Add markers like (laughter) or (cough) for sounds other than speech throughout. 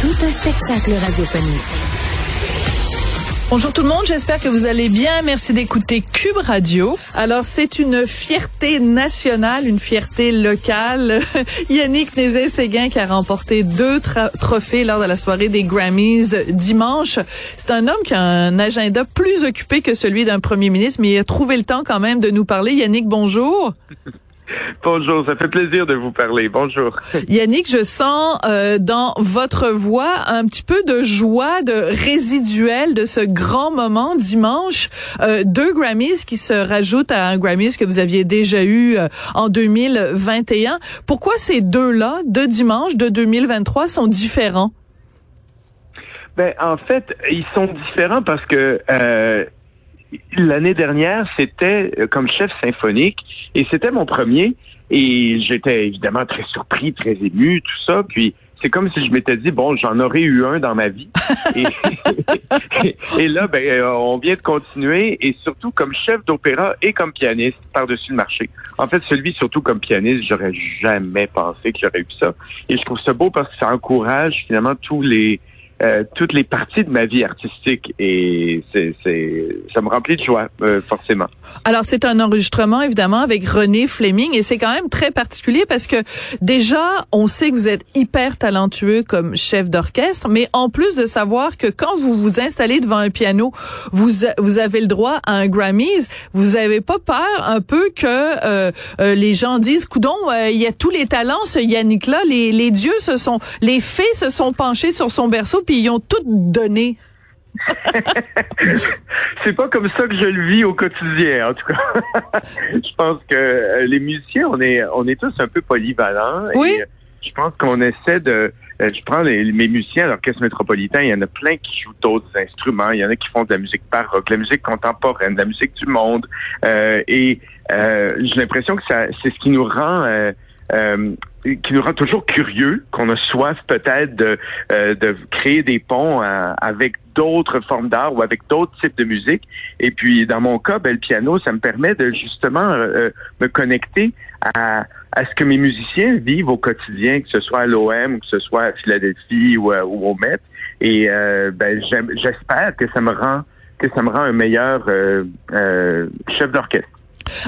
Tout un spectacle radiophonique. Bonjour tout le monde, j'espère que vous allez bien. Merci d'écouter Cube Radio. Alors, c'est une fierté nationale, une fierté locale. (laughs) Yannick Nézet-Séguin qui a remporté deux trophées lors de la soirée des Grammys dimanche. C'est un homme qui a un agenda plus occupé que celui d'un premier ministre, mais il a trouvé le temps quand même de nous parler. Yannick, bonjour. Bonjour, ça fait plaisir de vous parler. Bonjour. Yannick, je sens euh, dans votre voix un petit peu de joie, de résiduel de ce grand moment dimanche. Euh, deux Grammys qui se rajoutent à un Grammys que vous aviez déjà eu euh, en 2021. Pourquoi ces deux-là, de dimanche de 2023, sont différents? Ben, en fait, ils sont différents parce que l'année dernière, c'était euh, comme chef symphonique et c'était mon premier. Et j'étais évidemment très surpris, très ému, tout ça. Puis c'est comme si je m'étais dit bon, j'en aurais eu un dans ma vie. (laughs) (laughs) et, là, ben, euh, on vient de continuer et surtout comme chef d'opéra et comme pianiste par-dessus le marché. En fait, celui surtout comme pianiste, j'aurais jamais pensé que j'aurais eu ça. Et je trouve ça beau parce que ça encourage finalement tous les euh, toutes les parties de ma vie artistique et c'est, c'est ça me remplit de joie euh, forcément. Alors c'est un enregistrement évidemment avec René Fleming et c'est quand même très particulier parce que déjà on sait que vous êtes hyper talentueux comme chef d'orchestre mais en plus de savoir que quand vous vous installez devant un piano vous vous avez le droit à un Grammys vous avez pas peur un peu que euh, les gens disent coudon il y a tous les talents ce Yannick là les, les dieux se sont les fées se sont penchés sur son berceau puis ils ont tout donné. (laughs) c'est pas comme ça que je le vis au quotidien, en tout cas. (laughs) je pense que euh, les musiciens, on est, on est tous un peu polyvalents. Oui. Et euh, je pense qu'on essaie de. Euh, je prends les, mes musiciens à l'orchestre métropolitain, il y en a plein qui jouent d'autres instruments. Il y en a qui font de la musique baroque, de la musique contemporaine, de la musique du monde. et j'ai l'impression que ça, c'est ce qui nous rend euh, qui nous rend toujours curieux, qu'on a soif peut-être de, euh, de créer des ponts euh, avec d'autres formes d'art ou avec d'autres types de musique. Et puis, dans mon cas, ben, le piano, ça me permet de justement me connecter à, à ce que mes musiciens vivent au quotidien, que ce soit à l'OM que ce soit à Philadelphie ou, ou au Met. Et ben, j'espère que ça me rend que ça me rend un meilleur chef d'orchestre.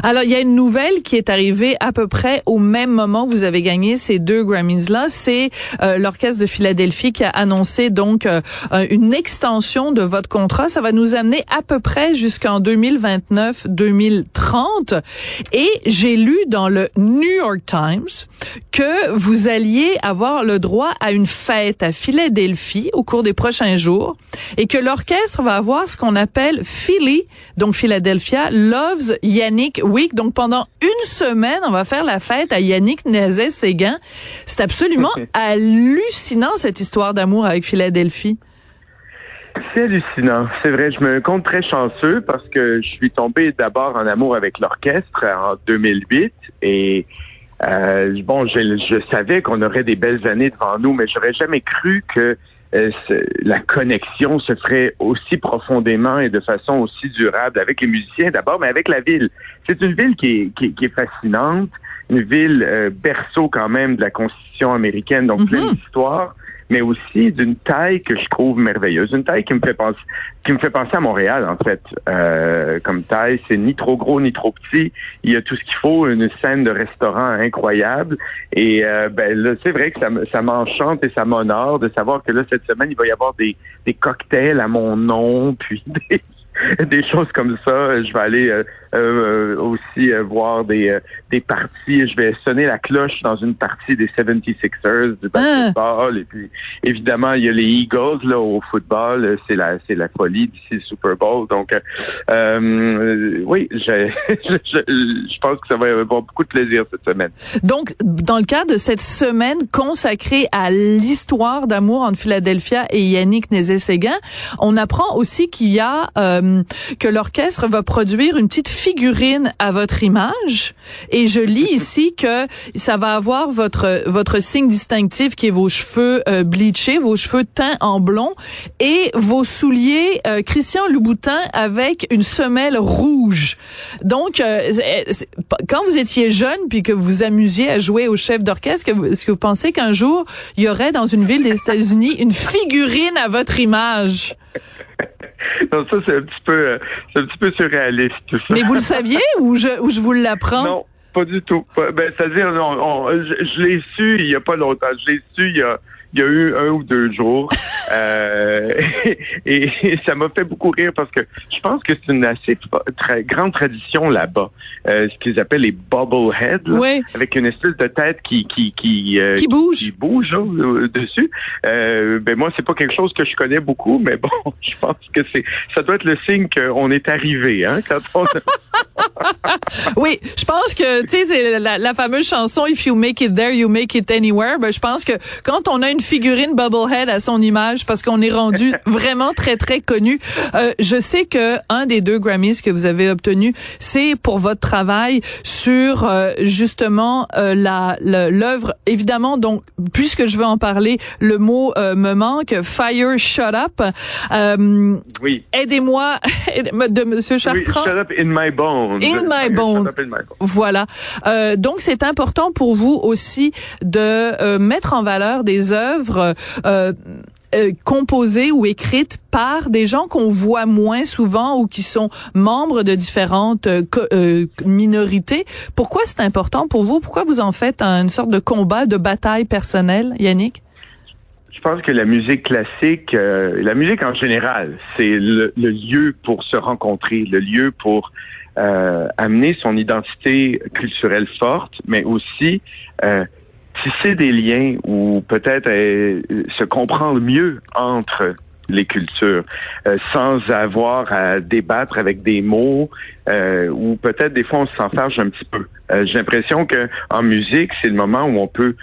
Alors, il y a une nouvelle qui est arrivée à peu près au même moment que vous avez gagné ces deux Grammys-là. C'est euh, l'Orchestre de Philadelphie qui a annoncé donc euh, une extension de votre contrat. Ça va nous amener à peu près jusqu'en 2029-2030. Et j'ai lu dans le New York Times que vous alliez avoir le droit à une fête à Philadelphie au cours des prochains jours et que l'orchestre va avoir ce qu'on appelle Philly, donc Philadelphia, Loves Yannick Week. Donc, pendant une semaine, on va faire la fête à Yannick Nézet-Séguin. C'est absolument (laughs) hallucinant, cette histoire d'amour avec Philadelphie. C'est hallucinant. C'est vrai, je me compte très chanceux parce que je suis tombé d'abord en amour avec l'orchestre en 2008 et euh, bon, je, je savais qu'on aurait des belles années devant nous, mais j'aurais jamais cru que euh, la connexion se ferait aussi profondément et de façon aussi durable avec les musiciens d'abord, mais avec la ville. C'est une ville qui est, qui, est fascinante, une ville euh, berceau quand même de la Constitution américaine, donc pleine mm-hmm. d'histoire mais aussi d'une taille que je trouve merveilleuse. Une taille qui me fait penser, qui me fait penser à Montréal, en fait. Euh, comme taille, c'est ni trop gros ni trop petit. Il y a tout ce qu'il faut, une scène de restaurant incroyable. Et euh, ben là, c'est vrai que ça, ça m'enchante et ça m'honore de savoir que là, cette semaine, il va y avoir des, des cocktails à mon nom, puis (laughs) des, des choses comme ça. Je vais aller euh, euh, aussi voir des, des parties. Je vais sonner la cloche dans une partie des 76ers du ah. basketball. Et puis, évidemment, il y a les Eagles là, au football. C'est la, c'est la folie d'ici le Super Bowl. Donc, oui, (laughs) je, je, pense que ça va avoir beaucoup de plaisir cette semaine. Donc, dans le cadre de cette semaine consacrée à l'histoire d'amour entre Philadelphia et Yannick Nézet-Séguin, on apprend aussi qu'il y a euh, que l'orchestre va produire une petite figurine à votre image et je lis (laughs) ici que ça va avoir votre votre signe distinctif qui est vos cheveux euh, bleachés, vos cheveux teints en blond et vos souliers euh, Christian Louboutin avec une semelle rouge. Donc euh, quand vous étiez jeune puis que vous amusiez à jouer au chef d'orchestre, est-ce que vous pensez qu'un jour il y aurait dans une ville des États-Unis une figurine à votre image? (laughs) Non, ça, c'est un petit peu, euh, c'est un petit peu surréaliste, tout ça. Mais vous le saviez ou je, ou je vous l'apprends? Non, pas du tout. Ben, c'est-à-dire, je, je l'ai su il y a pas longtemps. Je l'ai su il y a, il y a eu un ou deux jours. (laughs) euh, (laughs) et, ça m'a fait beaucoup rire parce que je pense que c'est une assez très grande tradition là-bas. Euh, ce qu'ils appellent les bobbleheads, oui. avec une espèce de tête qui qui qui, euh, qui bouge, qui, bouge hein, dessus. Euh, ben moi, c'est pas quelque chose que je connais beaucoup, mais bon, (laughs) je pense que c'est ça doit être le signe qu'on est arrivé, hein, quand on. Oui, je pense que tu sais la, la fameuse chanson If you make it there, you make it anywhere. Ben je pense que quand on a une figurine Bubblehead à son image parce qu'on est rendu (laughs) vraiment très très connu. Euh, je sais que un des deux Grammys que vous avez obtenu, c'est pour votre travail sur euh, justement euh, la l'œuvre. Évidemment, donc puisque je veux en parler, le mot euh, me manque. Fire, shut up. Euh, oui. Aidez-moi (laughs) de Monsieur Chartrand. Oui, shut up in my bones. In my bones. Voilà. donc c'est important pour vous aussi de mettre en valeur des œuvres euh, euh, composées ou écrites par des gens qu'on voit moins souvent ou qui sont membres de différentes euh, minorités. Pourquoi c'est important pour vous? Pourquoi vous en faites une sorte de combat, de bataille personnelle, Yannick? Je pense que la musique classique, la musique en général, c'est le, lieu pour se rencontrer, le lieu pour amener son identité culturelle forte, mais aussi tisser des liens ou peut-être euh, se comprendre mieux entre les cultures, euh, sans avoir à débattre avec des mots euh, ou peut-être des fois on s'enfarge un petit peu. J'ai l'impression que en musique, c'est le moment où on peut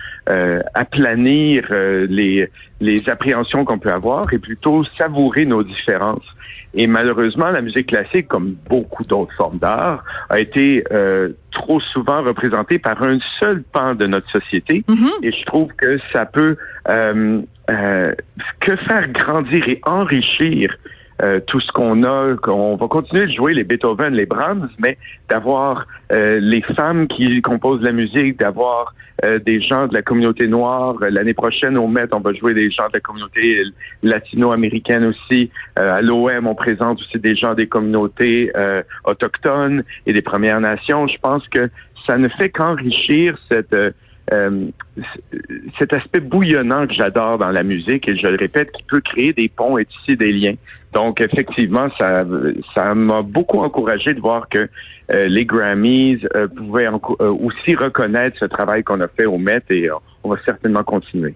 aplanir les les appréhensions qu'on peut avoir et plutôt savourer nos différences. Et malheureusement, la musique classique, comme beaucoup d'autres formes d'art, a été euh, trop souvent représentée par un seul pan de notre société. Mm-hmm. Et je trouve que ça peut euh, que faire grandir et enrichir euh, tout ce qu'on a, qu'on va continuer de jouer les Beethoven, les Brahms, mais d'avoir euh, les femmes qui composent la musique, d'avoir euh, des gens de la communauté noire. L'année prochaine, au Met, on va jouer des gens de la communauté latino-américaine aussi. à l'OM, on présente aussi des gens des communautés autochtones et des Premières Nations. Je pense que ça ne fait qu'enrichir cette euh, cet aspect bouillonnant que j'adore dans la musique, et je le répète, qui peut créer des ponts et tisser des liens. Donc, effectivement, ça ça m'a beaucoup encouragé de voir que euh, les Grammys euh, pouvaient aussi reconnaître ce travail qu'on a fait au Met et on va certainement continuer.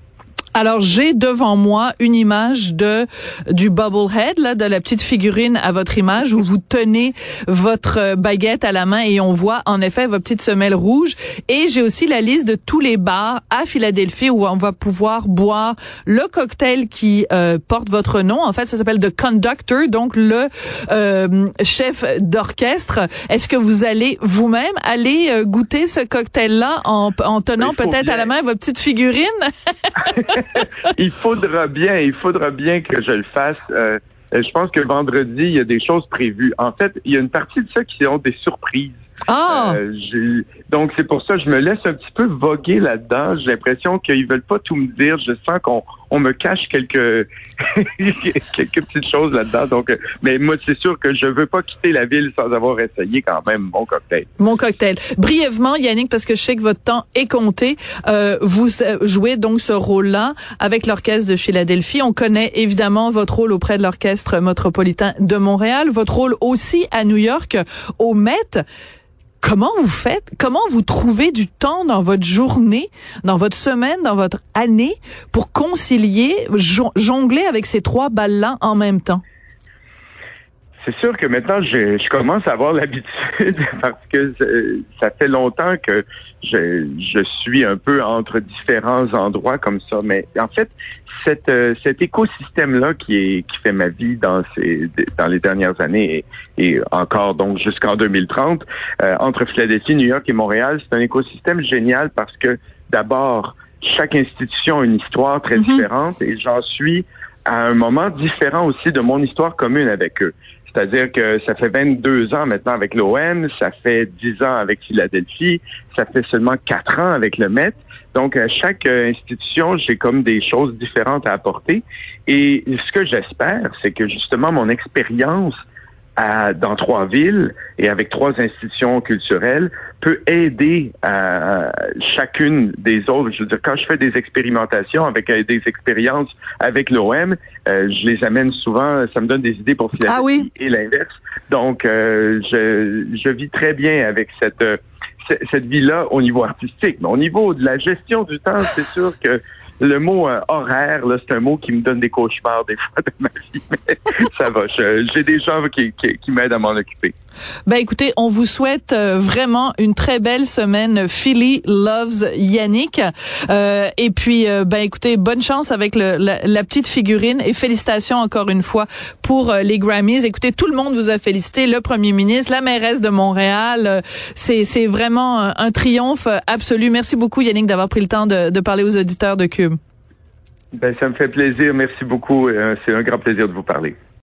Alors j'ai devant moi une image de du Bubblehead là, de la petite figurine à votre image où vous tenez votre baguette à la main et on voit en effet votre petite semelle rouge. Et j'ai aussi la liste de tous les bars à Philadelphie où on va pouvoir boire le cocktail qui euh, porte votre nom. En fait, ça s'appelle The Conductor, donc le euh, chef d'orchestre. Est-ce que vous allez vous-même aller euh, goûter ce cocktail-là en, en tenant peut-être à la main votre petite figurine? (laughs) (laughs) il faudra bien, il faudra bien que je le fasse. Euh, je pense que vendredi, il y a des choses prévues. En fait, il y a une partie de ça qui sont des surprises. Ah! donc c'est pour ça que je me laisse un petit peu voguer là-dedans. J'ai l'impression qu'ils veulent pas tout me dire. Je sens qu'on on me cache quelques (laughs) quelques petites choses là-dedans. Donc, mais moi c'est sûr que je veux pas quitter la ville sans avoir essayé quand même mon cocktail. Mon cocktail. Brièvement, Yannick, parce que je sais que votre temps est compté. Euh, vous jouez donc ce rôle-là avec l'orchestre de Philadelphie. On connaît évidemment votre rôle auprès de l'orchestre métropolitain de Montréal, votre rôle aussi à New York au Met. Comment vous faites? Comment vous trouvez du temps dans votre journée, dans votre semaine, dans votre année pour concilier, jongler avec ces trois balles-là en même temps? C'est sûr que maintenant, je, je commence à avoir (laughs) l'habitude parce que ça fait longtemps que je, je, suis un peu entre différents endroits comme ça. Mais en fait, cette, euh, cet écosystème-là qui, est, qui fait ma vie dans, ces, dans les dernières années et, et encore donc jusqu'en 2030, euh, entre Philadelphie, New York et Montréal, c'est un écosystème génial parce que d'abord, chaque institution a une histoire très mm-hmm. différente et j'en suis à un moment différent aussi de mon histoire commune avec eux. C'est-à-dire que ça fait 22 ans maintenant avec l'OM, ça fait 10 ans avec Philadelphie, ça fait seulement 4 ans avec le Met. Donc, à chaque euh, institution, j'ai comme des choses différentes à apporter. Et ce que j'espère, c'est que justement mon expérience dans trois villes et avec trois institutions culturelles peut aider à chacune des autres. Je veux dire, quand je fais des expérimentations avec euh, des expériences avec l'OM, euh, je les amène souvent, ça me donne des idées pour Philadelphie ah oui? et l'inverse. Donc, euh, je, je vis très bien avec cette cette vie-là au niveau artistique. Mais au niveau de la gestion du temps, c'est sûr que le mot euh, horaire, c'est un mot qui me donne des cauchemars des fois de ma vie, mais (laughs) ça va. J'ai des gens qui, qui, m'aident à m'en occuper. Ben écoutez, on vous souhaite euh, vraiment une très belle semaine. Philly loves Yannick. Euh, et puis, euh, ben écoutez, bonne chance avec la, petite figurine et félicitations encore une fois pour les Grammys. Écoutez, tout le monde vous a félicité, le Premier ministre, la mairesse de Montréal. C'est vraiment un, triomphe absolu. Merci beaucoup Yannick d'avoir pris le temps de, de parler aux auditeurs de Cube. Ben, ça me fait plaisir. Merci beaucoup. Euh, c'est un grand plaisir de vous parler.